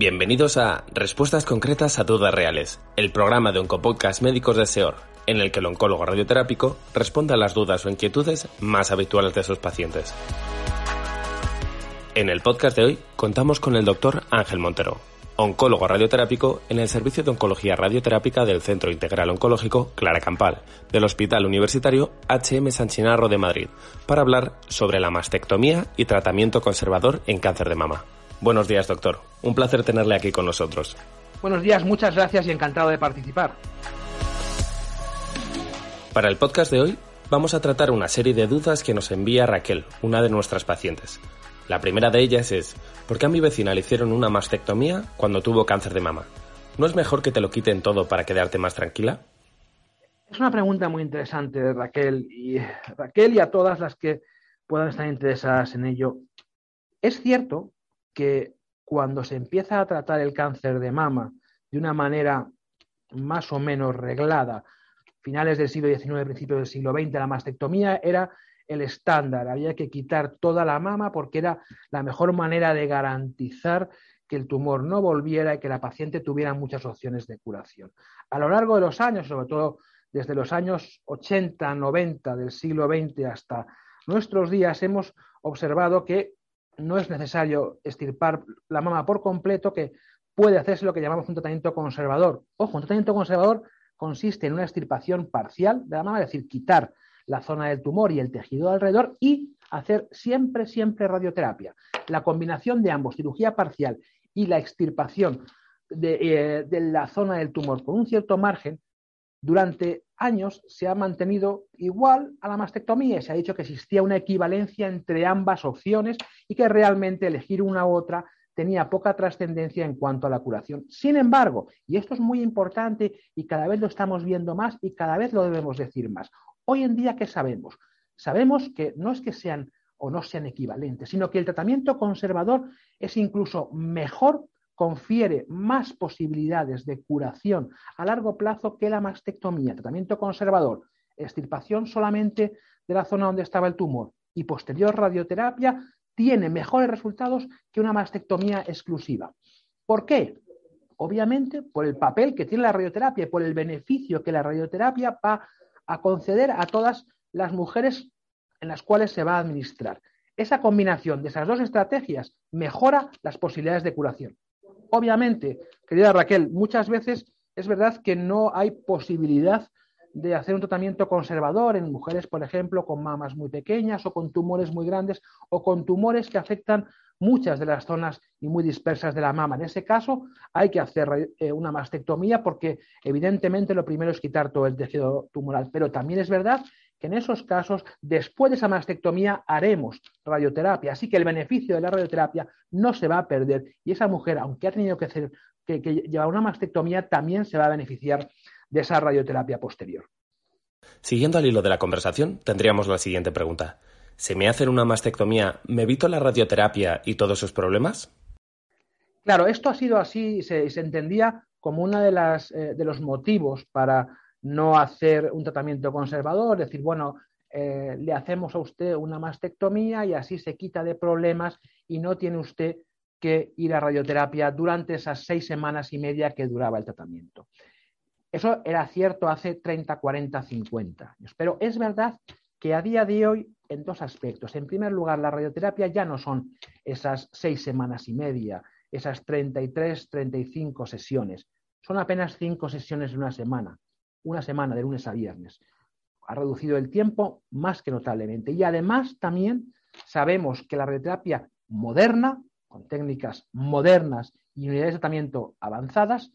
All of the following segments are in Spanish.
Bienvenidos a Respuestas concretas a dudas reales, el programa de Oncopodcast Médicos de SEOR, en el que el oncólogo radioterápico responde a las dudas o inquietudes más habituales de sus pacientes. En el podcast de hoy contamos con el doctor Ángel Montero, oncólogo radioterápico en el Servicio de Oncología Radioterápica del Centro Integral Oncológico Clara Campal, del Hospital Universitario HM San Chinarro de Madrid, para hablar sobre la mastectomía y tratamiento conservador en cáncer de mama. Buenos días, doctor. Un placer tenerle aquí con nosotros. Buenos días, muchas gracias y encantado de participar. Para el podcast de hoy vamos a tratar una serie de dudas que nos envía Raquel, una de nuestras pacientes. La primera de ellas es, ¿por qué a mi vecina le hicieron una mastectomía cuando tuvo cáncer de mama? ¿No es mejor que te lo quiten todo para quedarte más tranquila? Es una pregunta muy interesante, Raquel, y Raquel y a todas las que puedan estar interesadas en ello. Es cierto que cuando se empieza a tratar el cáncer de mama de una manera más o menos reglada, finales del siglo XIX, principios del siglo XX, la mastectomía era el estándar, había que quitar toda la mama porque era la mejor manera de garantizar que el tumor no volviera y que la paciente tuviera muchas opciones de curación. A lo largo de los años, sobre todo desde los años 80, 90 del siglo XX hasta nuestros días, hemos observado que no es necesario estirpar la mama por completo, que puede hacerse lo que llamamos un tratamiento conservador. Ojo, un tratamiento conservador consiste en una extirpación parcial de la mama, es decir, quitar la zona del tumor y el tejido alrededor y hacer siempre, siempre radioterapia. La combinación de ambos, cirugía parcial y la extirpación de, eh, de la zona del tumor con un cierto margen, durante años se ha mantenido igual a la mastectomía. Se ha dicho que existía una equivalencia entre ambas opciones y que realmente elegir una u otra tenía poca trascendencia en cuanto a la curación. Sin embargo, y esto es muy importante y cada vez lo estamos viendo más y cada vez lo debemos decir más, hoy en día, ¿qué sabemos? Sabemos que no es que sean o no sean equivalentes, sino que el tratamiento conservador es incluso mejor confiere más posibilidades de curación a largo plazo que la mastectomía, tratamiento conservador, extirpación solamente de la zona donde estaba el tumor y posterior radioterapia, tiene mejores resultados que una mastectomía exclusiva. ¿Por qué? Obviamente por el papel que tiene la radioterapia y por el beneficio que la radioterapia va a conceder a todas las mujeres en las cuales se va a administrar. Esa combinación de esas dos estrategias mejora las posibilidades de curación. Obviamente, querida Raquel, muchas veces es verdad que no hay posibilidad de hacer un tratamiento conservador en mujeres, por ejemplo, con mamas muy pequeñas o con tumores muy grandes o con tumores que afectan muchas de las zonas y muy dispersas de la mama. En ese caso hay que hacer eh, una mastectomía porque evidentemente lo primero es quitar todo el tejido tumoral, pero también es verdad que en esos casos, después de esa mastectomía, haremos radioterapia. Así que el beneficio de la radioterapia no se va a perder y esa mujer, aunque ha tenido que, hacer, que, llevar una mastectomía, también se va a beneficiar de esa radioterapia posterior. Siguiendo al hilo de la conversación, tendríamos la siguiente pregunta. ¿Se me hacen una mastectomía, me evito la radioterapia y todos sus problemas? Claro, esto ha sido así, se, se entendía como uno de, eh, de los motivos para no hacer un tratamiento conservador, decir, bueno, eh, le hacemos a usted una mastectomía y así se quita de problemas y no tiene usted que ir a radioterapia durante esas seis semanas y media que duraba el tratamiento. Eso era cierto hace 30, 40, 50 años. Pero es verdad que a día de hoy, en dos aspectos. En primer lugar, la radioterapia ya no son esas seis semanas y media, esas 33, 35 sesiones. Son apenas cinco sesiones de una semana una semana de lunes a viernes. Ha reducido el tiempo más que notablemente. Y además también sabemos que la radioterapia moderna, con técnicas modernas y unidades de tratamiento avanzadas,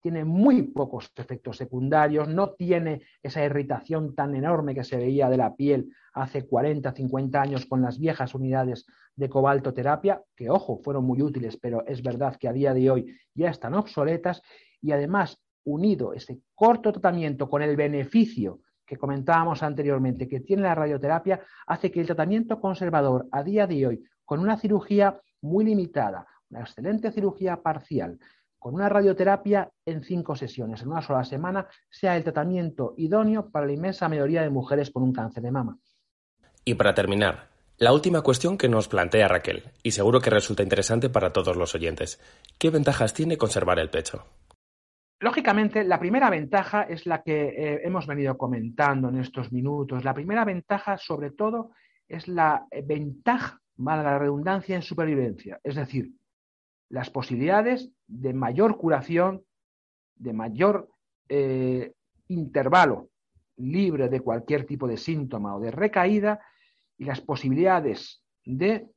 tiene muy pocos efectos secundarios, no tiene esa irritación tan enorme que se veía de la piel hace 40, 50 años con las viejas unidades de cobaltoterapia, que ojo, fueron muy útiles, pero es verdad que a día de hoy ya están obsoletas y además unido ese corto tratamiento con el beneficio que comentábamos anteriormente que tiene la radioterapia, hace que el tratamiento conservador a día de hoy, con una cirugía muy limitada, una excelente cirugía parcial, con una radioterapia en cinco sesiones, en una sola semana, sea el tratamiento idóneo para la inmensa mayoría de mujeres con un cáncer de mama. Y para terminar, la última cuestión que nos plantea Raquel, y seguro que resulta interesante para todos los oyentes. ¿Qué ventajas tiene conservar el pecho? Lógicamente, la primera ventaja es la que eh, hemos venido comentando en estos minutos. La primera ventaja, sobre todo, es la eh, ventaja, valga la redundancia, en supervivencia. Es decir, las posibilidades de mayor curación, de mayor eh, intervalo libre de cualquier tipo de síntoma o de recaída y las posibilidades de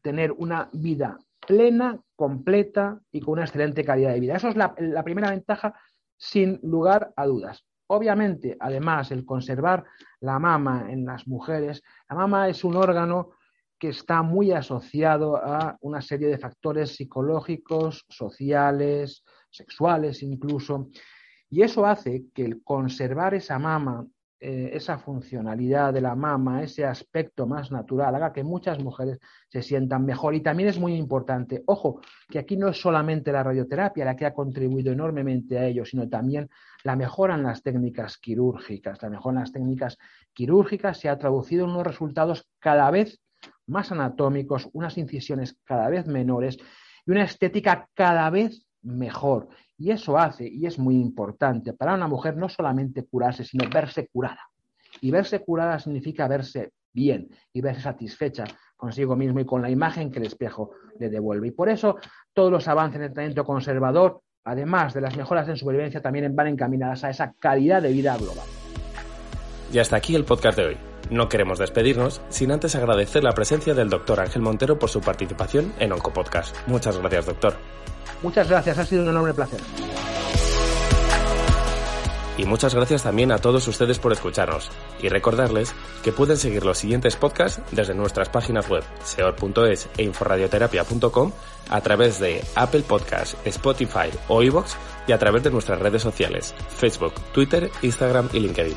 tener una vida plena, completa y con una excelente calidad de vida. Eso es la, la primera ventaja sin lugar a dudas. Obviamente, además, el conservar la mama en las mujeres, la mama es un órgano que está muy asociado a una serie de factores psicológicos, sociales, sexuales incluso, y eso hace que el conservar esa mama, eh, esa funcionalidad de la mama, ese aspecto más natural, haga que muchas mujeres se sientan mejor. Y también es muy importante, ojo, que aquí no es solamente la radioterapia la que ha contribuido enormemente a ello, sino también la mejora en las técnicas quirúrgicas. La mejora en las técnicas quirúrgicas se ha traducido en unos resultados cada vez más anatómicos, unas incisiones cada vez menores y una estética cada vez mejor. Y eso hace, y es muy importante, para una mujer no solamente curarse, sino verse curada. Y verse curada significa verse bien y verse satisfecha consigo mismo y con la imagen que el espejo le devuelve. Y por eso todos los avances en el tratamiento conservador, además de las mejoras en supervivencia, también van encaminadas a esa calidad de vida global. Y hasta aquí el podcast de hoy. No queremos despedirnos sin antes agradecer la presencia del doctor Ángel Montero por su participación en Oncopodcast. Muchas gracias, doctor. Muchas gracias, ha sido un enorme placer. Y muchas gracias también a todos ustedes por escucharnos. Y recordarles que pueden seguir los siguientes podcasts desde nuestras páginas web, seor.es e inforadioterapia.com, a través de Apple Podcasts, Spotify o iVoox y a través de nuestras redes sociales, Facebook, Twitter, Instagram y LinkedIn.